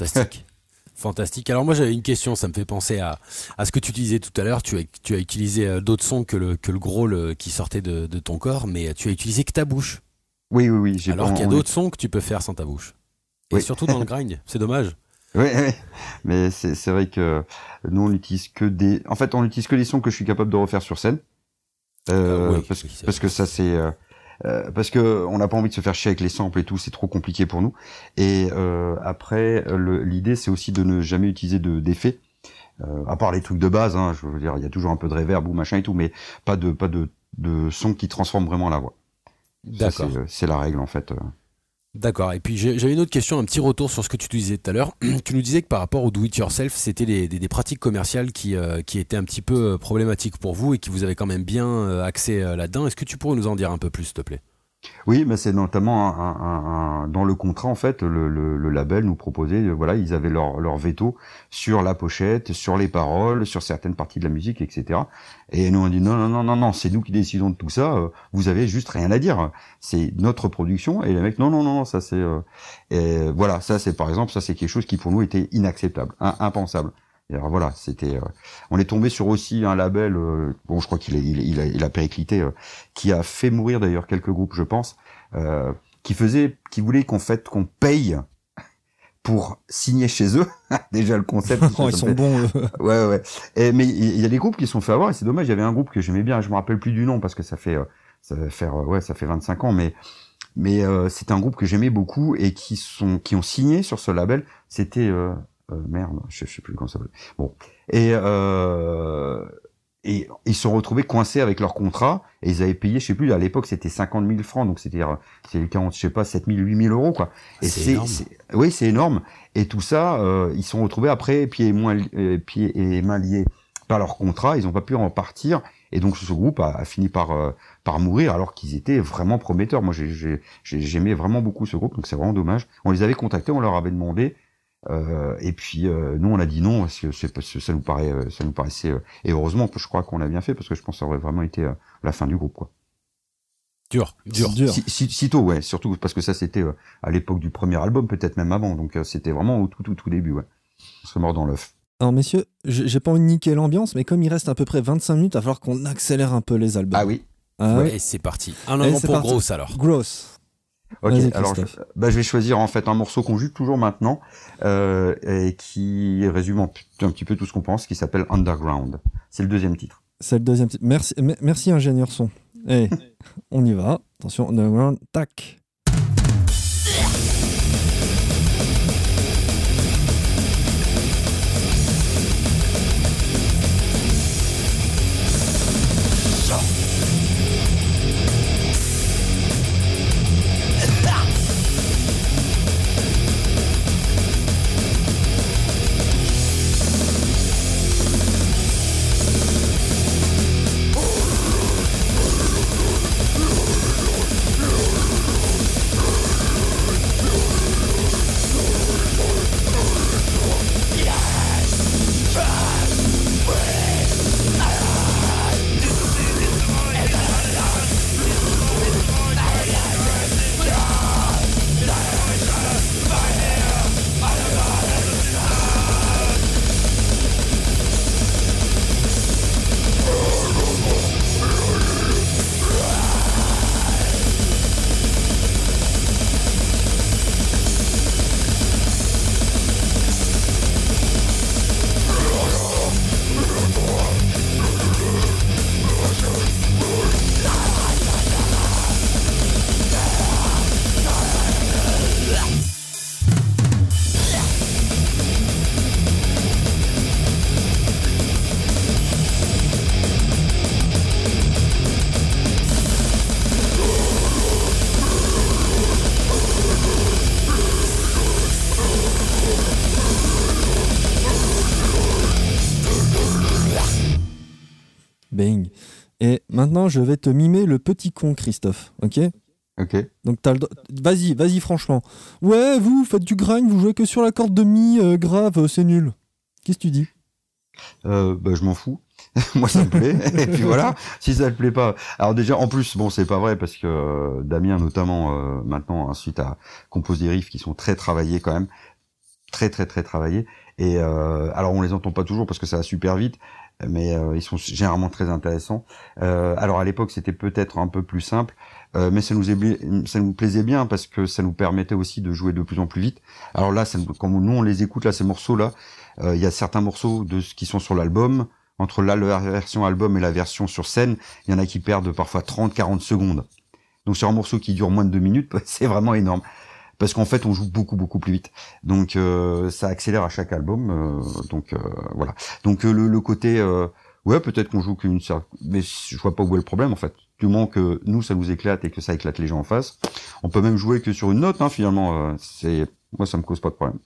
Fantastique. Fantastique. Alors moi j'avais une question, ça me fait penser à, à ce que tu disais tout à l'heure. Tu as, tu as utilisé euh, d'autres sons que le, que le gros qui sortait de, de, ton corps, mais tu as utilisé que ta bouche. Oui, oui, oui. Alors qu'il y a d'autres sons que tu peux faire sans ta bouche. Et surtout dans le grind, c'est dommage. Oui, oui. mais c'est vrai que nous on n'utilise que des. En fait, on n'utilise que les sons que je suis capable de refaire sur scène. Euh, ah parce, parce que ça c'est. Euh, euh, parce que on n'a pas envie de se faire chier avec les samples et tout, c'est trop compliqué pour nous. Et euh, après, l'idée c'est aussi de ne jamais utiliser d'effets, euh, à part les trucs de base. Hein, je veux dire, il y a toujours un peu de reverb ou machin et tout, mais pas de pas de, de son qui transforme vraiment la voix. D'accord. C'est la règle en fait. D'accord. Et puis j'avais une autre question, un petit retour sur ce que tu disais tout à l'heure. tu nous disais que par rapport au do it yourself, c'était des, pratiques commerciales qui, euh, qui étaient un petit peu euh, problématiques pour vous et qui vous avez quand même bien euh, axé là-dedans. Est-ce que tu pourrais nous en dire un peu plus, s'il te plaît? Oui, mais c'est notamment un, dans le contrat en fait, le, le, label nous proposait, euh, voilà, ils avaient leur, leur veto sur la pochette, sur les paroles, sur certaines parties de la musique, etc. Et nous on dit non, non, non, non, non, c'est nous qui décidons de tout ça. Euh, vous avez juste rien à dire. C'est notre production. Et les mecs, non, non, non, ça c'est, euh, voilà, ça c'est par exemple, ça c'est quelque chose qui pour nous était inacceptable, impensable voilà, c'était. Euh, on est tombé sur aussi un label. Euh, bon, je crois qu'il il, il, a, il a périclité, euh, qui a fait mourir d'ailleurs quelques groupes, je pense, qui faisait, qui voulait qu'on fait qu'on paye pour signer chez eux. Déjà le concept. Oh, ils sont bons. ouais, ouais. Et, mais il y a des groupes qui sont fait avoir et c'est dommage. Il y avait un groupe que j'aimais bien. Je me rappelle plus du nom parce que ça fait, ça va faire, ouais, ça fait 25 ans, mais mais c'était un groupe que j'aimais beaucoup et qui sont qui ont signé sur ce label. C'était euh, merde, je, sais plus comment ça s'appelle. Bon. Et, euh, et ils se sont retrouvés coincés avec leur contrat et ils avaient payé, je sais plus, à l'époque c'était 50 000 francs, donc c'était c'est 40, je sais pas, 7 000, 8 000 euros quoi. Et c'est, oui, c'est énorme. Et tout ça, euh, ils se sont retrouvés après pieds et, moins, euh, pieds et mains liés par leur contrat, ils n'ont pas pu en partir. Et donc ce groupe a, a fini par euh, par mourir alors qu'ils étaient vraiment prometteurs. Moi j'aimais vraiment beaucoup ce groupe, donc c'est vraiment dommage. On les avait contactés, on leur avait demandé euh, et puis euh, nous on a dit non parce que ça nous paraît euh, ça nous paraissait et heureusement je crois qu'on l'a bien fait parce que je pense que ça aurait vraiment été la fin du groupe quoi. Dur, dur, dur. Si, tôt, ouais, surtout parce que ça c'était à l'époque du premier album, peut-être même avant, donc c'était vraiment au tout, tout, tout début, ouais. On se mort dans l'œuf. Alors messieurs, j'ai pas envie de niquer l'ambiance, mais comme il reste à peu près 25 minutes, il va falloir qu'on accélère un peu les albums. Ah oui. Ah ouais. Et c'est parti. Un moment pour Gross alors. Gross. Ok, alors je, bah, je vais choisir en fait un morceau qu'on joue toujours maintenant euh, et qui résume un, petit peu tout ce qu'on pense, qui s'appelle Underground. C'est le deuxième titre. C'est le deuxième titre. Merci, merci ingénieur son. Et eh, on y va. Attention, Underground, tac. Je vais te mimer le petit con, Christophe. Ok? Ok. Donc, vas-y, vas-y, franchement. Ouais, vous, faites du grind, vous jouez que sur la corde de mi euh, grave, c'est nul. Qu'est-ce que tu dis? Euh, bah, Je m'en fous. moi ça me plaît et puis voilà si ça te plaît pas alors déjà en plus bon c'est pas vrai parce que euh, Damien notamment euh, maintenant ensuite a composé des riffs qui sont très travaillés quand même très très très travaillés et euh, alors on les entend pas toujours parce que ça va super vite mais ils sont généralement très intéressants alors à l'époque c'était peut-être un peu plus simple mais ça nous, ça nous plaisait bien parce que ça nous permettait aussi de jouer de plus en plus vite. Alors là, ça, quand nous on les écoute là, ces morceaux là, il y a certains morceaux de qui sont sur l'album, entre la, version album et la version sur scène, il y en a qui perdent parfois 30-40 secondes. Donc sur un morceau qui dure moins de deux minutes, c'est vraiment énorme. Parce qu'en fait, on joue beaucoup beaucoup plus vite. Donc euh, ça accélère à chaque album. Euh, donc euh, voilà. Donc le, côté, ouais, peut-être qu'on joue qu'une seule, mais je vois pas où est le problème en fait. Du moment que nous ça nous éclate et que ça éclate les gens en face, on peut même jouer que sur une note. Hein, finalement, c'est moi ça me cause pas de problème.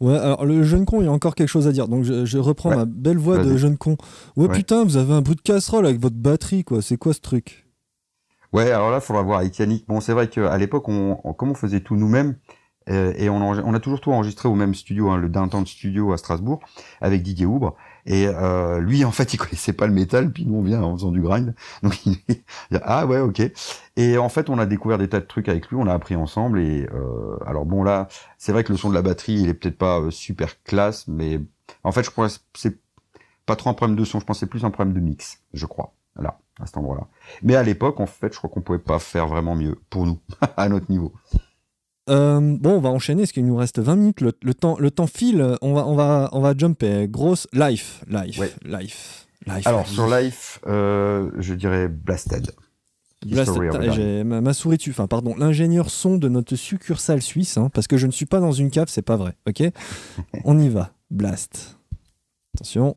Ouais, alors le jeune con, il y a encore quelque chose à dire. Donc je, reprends ma belle voix de jeune con. Ouais, putain, vous avez un bout de casserole avec votre batterie, quoi. C'est quoi ce truc? Ouais, alors là, il faudra voir avec Yannick. Bon, c'est vrai qu'à l'époque, on, comme on faisait tout nous-mêmes, euh, et on, on, a toujours tout enregistré au même studio, hein, le Downtown Studio à Strasbourg, avec Didier Houbre. Et euh, lui, en fait, il connaissait pas le métal, puis nous, on vient en faisant du grind. Donc, il dit, ah ouais, ok. Et en fait, on a découvert des tas de trucs avec lui, on a appris ensemble. Et euh, alors bon, là, c'est vrai que le son de la batterie, il est peut-être pas euh, super classe, mais en fait, je crois que c'est pas trop un problème de son, je pense c'est plus un problème de mix, je crois. Là, à cet endroit-là. Mais à l'époque, en fait, je crois qu'on pouvait pas faire vraiment mieux pour nous, à notre niveau. Euh, bon, on va enchaîner parce qu'il nous reste 20 minutes. Le, temps, le temps file. On va, on va, on va jumper. Grosse life, life, life, life. Alors sur life, euh, je dirais Blasted. Blasted. Ma, ma, souris dessus. Enfin, pardon. L'ingénieur son de notre succursale suisse, hein, parce que je ne suis pas dans une cave, c'est pas vrai. Ok? on y va. Blast. Attention.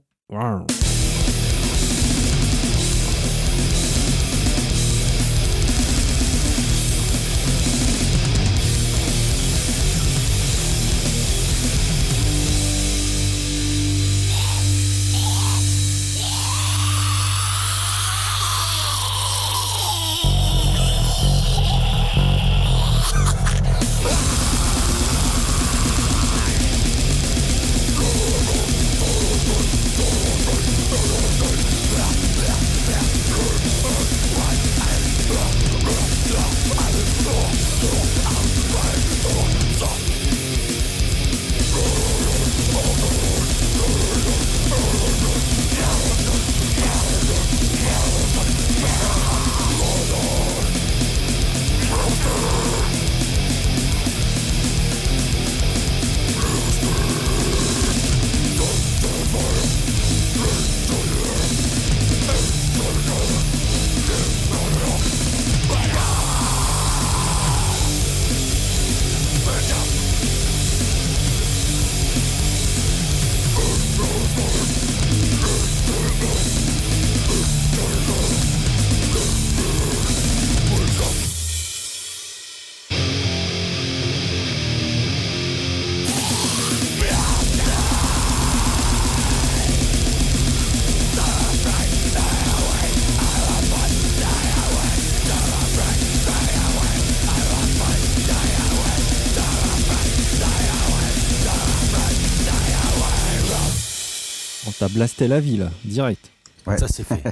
Blasté la ville, direct. Ça c'est fait.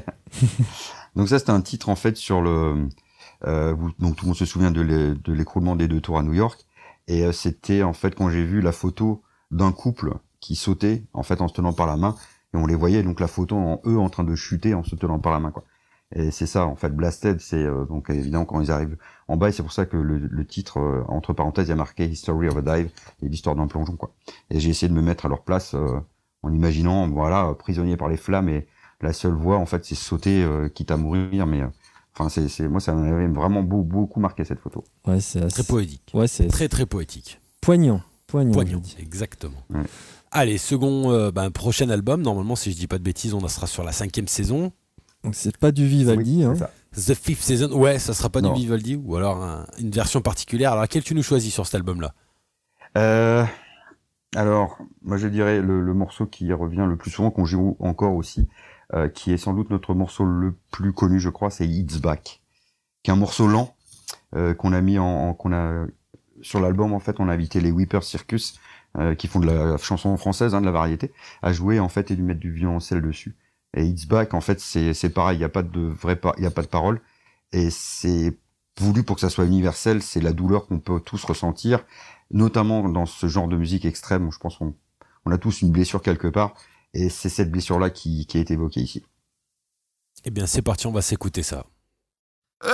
donc ça c'est un titre en fait sur le... Euh, donc tout le monde se souvient de l'écroulement des deux tours à New York. Et euh, c'était en fait quand j'ai vu la photo d'un couple qui sautait en fait en se tenant par la main et on les voyait donc la photo en eux en train de chuter en se tenant par la main quoi. Et c'est ça en fait Blasted c'est euh, donc évidemment quand ils arrivent en bas et c'est pour ça que le, titre entre parenthèses il y a marqué History of a Dive et l'histoire d'un plongeon quoi. Et j'ai essayé de me mettre à leur place en imaginant, voilà, prisonnier par les flammes et la seule voie, en fait, c'est sauter, euh, quitte à mourir, mais, euh, enfin, c'est, moi, ça m'avait vraiment beaucoup, beaucoup marqué cette photo. Ouais, c'est très poétique. Ouais, c'est très, très poétique. Poignant. Poignant. Poignant, exactement. Allez, second, euh, ben, prochain album. Normalement, si je dis pas de bêtises, on sera sur la cinquième saison. Donc c'est pas du Vivaldi. hein. The Fifth Season. Ouais, ça sera pas du Vivaldi ou alors une version particulière. Alors, laquelle tu nous choisis sur cet album-là? Euh, alors, moi je dirais le, morceau qui revient le plus souvent, qu'on joue encore aussi, euh, qui est sans doute notre morceau le plus connu, je crois, c'est It's Back, qui est un morceau lent euh, qu'on a mis en, qu'on a sur l'album. En fait, on a invité les Weeper Circus, euh, qui font de la chanson française, hein, de la variété, à jouer en fait et lui mettre du violoncelle dessus. Et It's Back, en fait, c'est pareil, il n'y a pas de vrai, il y a pas de parole. Et c'est voulu pour que ça soit universel, c'est la douleur qu'on peut tous ressentir, notamment dans ce genre de musique extrême où je pense qu'on on a tous une blessure quelque part. Et c'est cette blessure-là qui, qui est évoquée ici. Eh bien, c'est parti, on va s'écouter ça.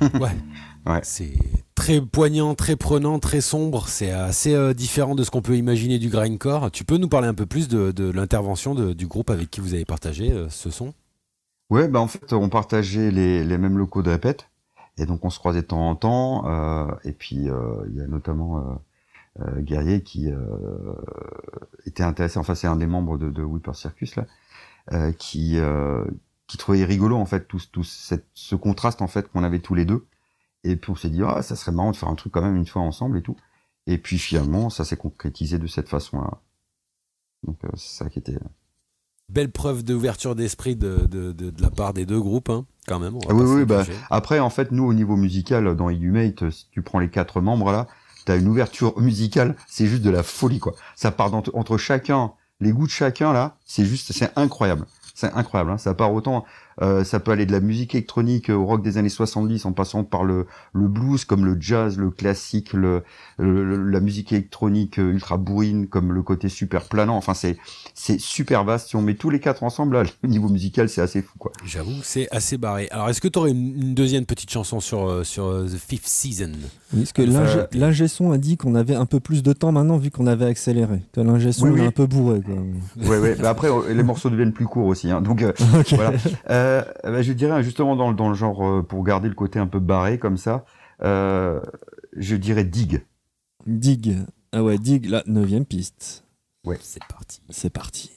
ouais. C'est très poignant, très prenant, très sombre. C'est assez euh, différent de ce qu'on peut imaginer du grindcore. Tu peux nous parler un peu plus de, l'intervention du groupe avec qui vous avez partagé euh, ce son? Ouais, bah en fait, on partageait les, mêmes locaux de répète. Et donc, on se croisait de temps en temps. Euh, et puis, il y a notamment Guerrier qui était intéressé. Enfin, c'est un des membres de, de Whipper Circus, là, qui qui trouvait rigolo en fait tout, tout cette, ce contraste en fait qu'on avait tous les deux. Et puis on s'est dit ah ça serait marrant de faire un truc quand même une fois ensemble et tout. Et puis finalement ça s'est concrétisé de cette façon là donc euh, c'est ça qui était euh, belle preuve d'ouverture d'esprit de, de, de, de, la part des deux groupes hein, quand même. Oui oui bah, après en fait nous au niveau musical dans Idumate si tu prends les quatre membres là t'as une ouverture musicale. C'est juste de la folie quoi. Ça part entre chacun les goûts de chacun là c'est juste c'est incroyable c'est incroyable. Hein. Ça part autant, euh, ça peut aller de la musique électronique au rock des années 70 en passant par le, le blues comme le jazz, le classique, le, la musique électronique ultra bourrine comme le côté super planant. Enfin, c'est c'est super vaste. Si on met tous les quatre ensemble, là, le niveau musical, c'est assez fou, quoi. J'avoue, c'est assez barré. Alors, est-ce que tu aurais une, deuxième petite chanson sur euh, sur euh, The Fifth Season? Oui, parce que l'ingé son a dit qu'on avait un peu plus de temps maintenant vu qu'on avait accéléré. L'ingé son est un peu bourré. Quoi. Ouais, ouais. Mais après, les morceaux deviennent plus courts aussi. Hein. Donc voilà. Euh, bah, je dirais justement dans, dans le genre pour garder le côté un peu barré comme ça. je dirais Dig. Dig. Ah ouais, Dig, la neuvième piste. Ouais. C'est parti. C'est parti.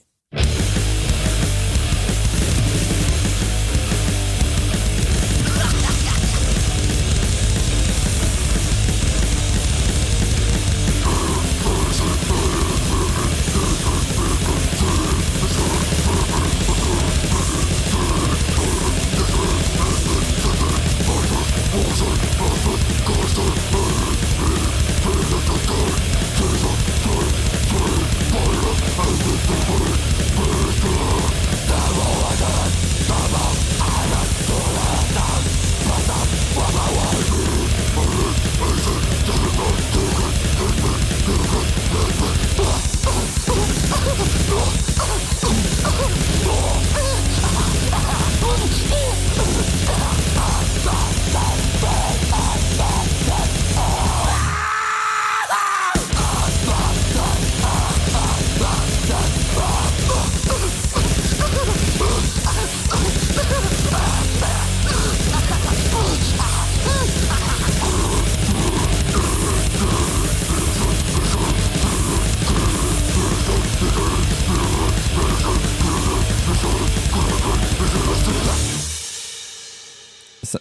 Burn, burn, burn, burn, burn,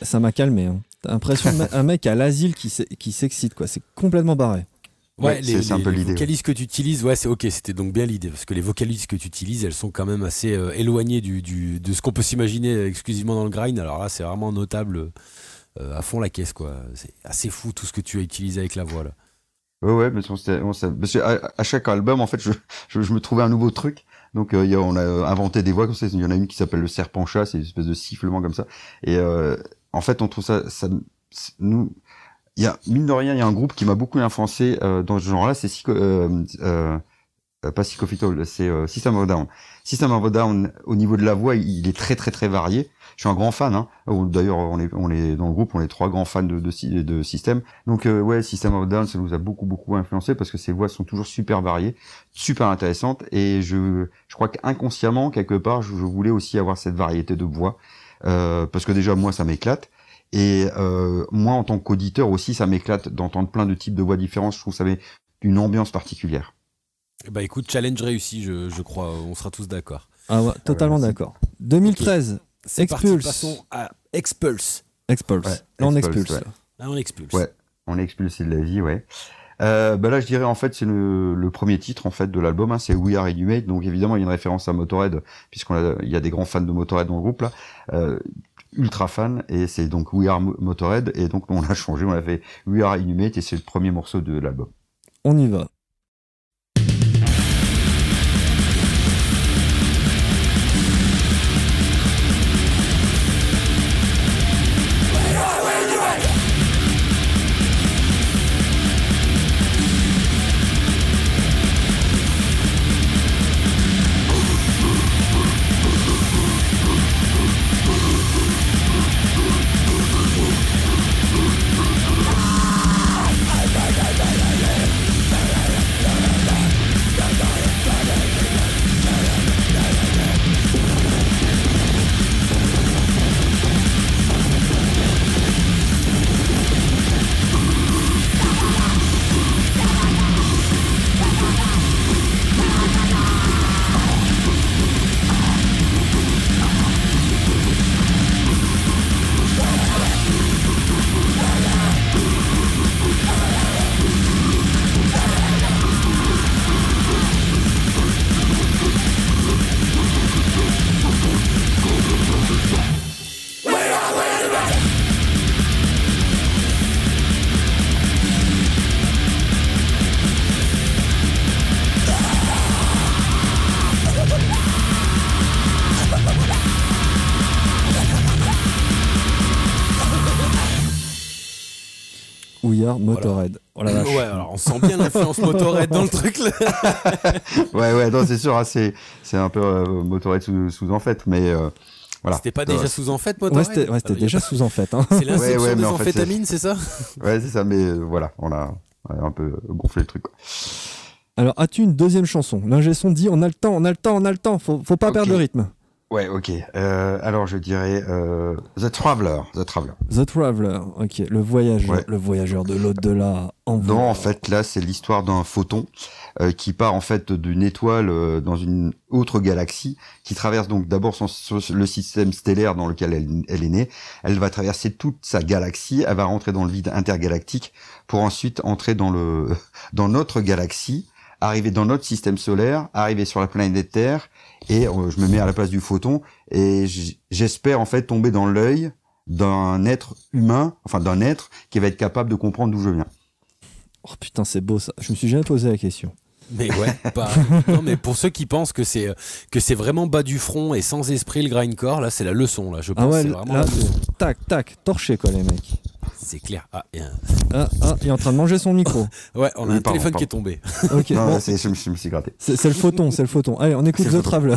ça m'a calmé. Hein. T'as l'impression d'un mec à l'asile qui s'excite, quoi. C'est complètement barré. Ouais, les, un peu les vocalises que tu utilises, ouais, c'est ok, c'était donc bien l'idée, parce que les vocalises que tu utilises, elles sont quand même assez euh, éloignées du, du, de ce qu'on peut s'imaginer exclusivement dans le grind. Alors là, c'est vraiment notable euh, à fond la caisse, quoi. C'est assez fou tout ce que tu as utilisé avec la voix, là. Ouais, ouais, mais on, parce à, à, chaque album, en fait, je, je, je, me trouvais un nouveau truc. Donc, euh, y a, on a inventé des voix comme ça. Il y en a une qui s'appelle le serpent chat, c'est une espèce de sifflement comme ça. Et euh, en fait, on trouve ça, ça nous, il y a mine de rien, il y a un groupe qui m'a beaucoup influencé euh, dans ce genre-là, c'est euh, euh, euh, pas c'est euh, System of Down. System of Down, au niveau de la voix, il est très très très varié. Je suis un grand fan. Hein. D'ailleurs, on est on est dans le groupe, on est trois grands fans de de, de System. Donc euh, ouais, System of Down, ça nous a beaucoup beaucoup influencé parce que ces voix sont toujours super variées, super intéressantes. Et je je crois qu'inconsciemment quelque part, je, voulais aussi avoir cette variété de voix euh, parce que déjà moi ça m'éclate. Et euh, moi, en tant qu'auditeur aussi, ça m'éclate d'entendre plein de types de voix différentes. Je trouve ça met une ambiance particulière. Bah écoute, challenge réussi, je, je crois. On sera tous d'accord. Ah ouais, totalement d'accord. 2013, okay. Expulse. passons à Expulse. Expulse. Ouais, là, on expulse. Ouais. Là, on expulse. Ouais, on expulse de la vie, ouais. Euh, bah là, je dirais en fait, c'est le, le, premier titre en fait de l'album. Hein, c'est We Are Inhumate. Donc évidemment, il y a une référence à Motorhead puisqu'on il y a des grands fans de Motorhead dans le groupe là. Euh, ultra fan et c'est donc We Are Motorhead et donc on a changé, on a fait We Are Inhumate et c'est le premier morceau de l'album. On y va. ouais, ouais, non, c'est sûr, hein, c'est, c'est un peu euh, Motorhead sous, sous en fait, mais euh, voilà. C'était pas déjà sous en fait, Motorhead Ouais, c'était, ouais, déjà sous en fait. Hein. C'est l'inception ouais, des amphétamines, c'est ça? Ouais, c'est ça, mais euh, voilà, on a, on a, un peu gonflé le truc. Quoi. Alors, as-tu une deuxième chanson? L'ingé son dit on a le temps, on a le temps, on a le temps, faut, faut pas okay. perdre le rythme. Ouais, ok. Euh, alors je dirais euh, The Traveler. The Traveler. The Traveler, ok. Le voyageur, Ouais. le voyageur de l'au-delà. En Non, en fait, là, c'est l'histoire d'un photon euh, qui part en fait d'une étoile euh, dans une autre galaxie, qui traverse donc d'abord son, son- le système stellaire dans lequel elle, elle est née. Elle va traverser toute sa galaxie, elle va rentrer dans le vide intergalactique pour ensuite entrer dans le dans notre galaxie, arriver dans notre système solaire, arriver sur la planète Terre, et euh, je me mets à la place du photon et j'espère en fait tomber dans l'œil d'un être humain, enfin d'un être qui va être capable de comprendre d'où je viens. Oh putain, c'est beau ça. Je me suis jamais posé la question. Mais ouais, pas. non, mais pour ceux qui pensent que c'est euh, que c'est vraiment bas du front et sans esprit le grindcore, là, c'est la leçon. Là, je pense. Ah ouais, c'est vraiment là, la leçon. tac, tac, torché quoi les mecs. C'est clair. Ah, Ah, ah, il est en train de manger son micro. Ouais, on a Oui, un pardon, téléphone qui est tombé. Ok, Non, bon, là, je, me, je me suis gratté. c'est c'est le photon, c'est le photon. Allez, on écoute C'est le The. Traveler.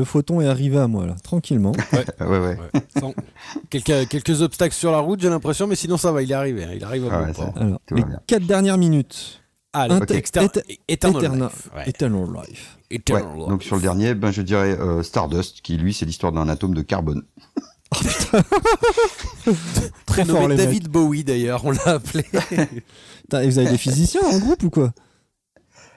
Le photon est arrivé à moi là, tranquillement. Ah ouais, ouais. Ouais. Sans- quelques, quelques obstacles sur la route, j'ai l'impression, mais sinon ça va, il est arrivé. hein, Il arrive à Ah bon ouais, port. Alors, les bien. quatre dernières minutes. Inter- exter- Eter- Eternal Eternal, Life. Ouais. Eternal Life. Ouais, Eternal Life. donc sur le dernier, ben je dirais euh, Stardust, qui lui c'est l'histoire d'un atome de carbone. Très Prénommé fort les mecs. David Bowie d'ailleurs, on l'a appelé. Et vous avez des physiciens en groupe ou quoi?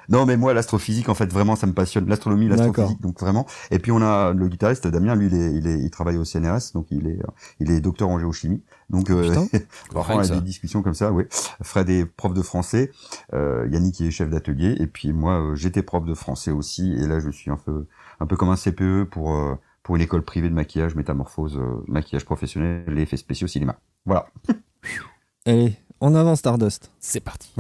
Non, mais moi l'astrophysique en fait vraiment ça me passionne, l'astronomie, l'astrophysique donc vraiment. Et puis on a le guitariste Damien, lui il est, il est, il travaille au CNRS, donc il est, euh, il est docteur en géochimie. Donc euh, on a des discussions comme ça. Oui, Fred est prof de français, euh, Yannick est chef d'atelier, et puis moi euh, j'étais prof de français aussi, et là je suis un peu, un peu comme un CPE pour euh, pour une école privée de maquillage, métamorphose, euh, maquillage professionnel et effets spéciaux cinéma. Voilà. Allez, en avant Stardust. C'est parti.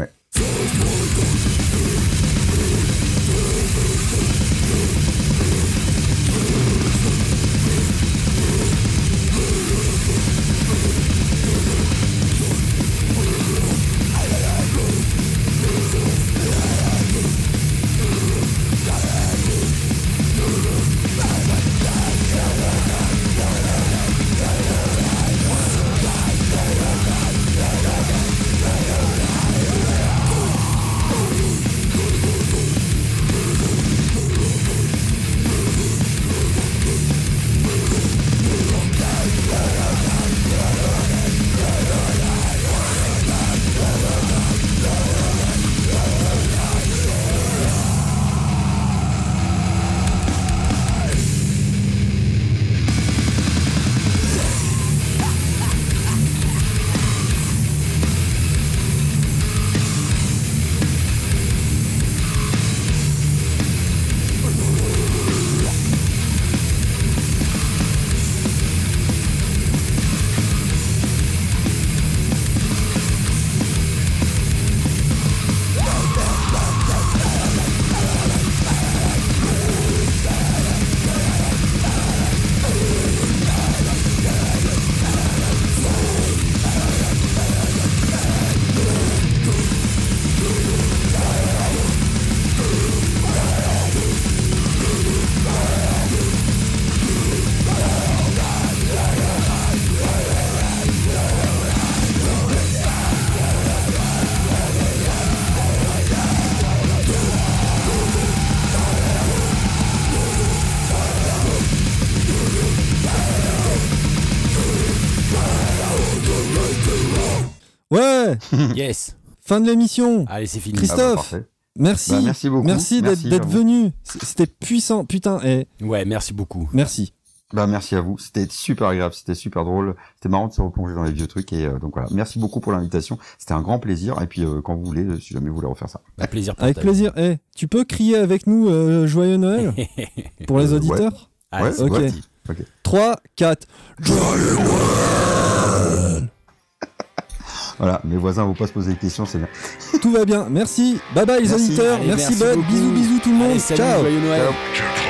Yes. Fin de l'émission. Allez, c'est fini. Christophe. Ah bah. Merci. Bah, merci beaucoup. Merci d'être venu. C'était puissant. Putain, et Ouais, merci beaucoup. merci. Bah merci à vous, c'était super agréable, c'était super drôle, c'était marrant de se replonger dans les vieux trucs et euh, donc voilà, merci beaucoup pour l'invitation, c'était un grand plaisir et puis euh, quand vous voulez, si jamais vous voulez refaire ça. Un plaisir. Avec plaisir. Eh, tu peux crier avec nous euh, Joyeux Noël pour les auditeurs? Ouais, c'est ok. parti. 3, 4. Voilà, mes voisins vont pas se poser des questions, c'est bien. Tout va bien. Merci. Bye bye les Merci. auditeurs. Merci merci Bud. Bisous bisous tout le monde. Allez, salut, Ciao. joyeux Noël. Ciao.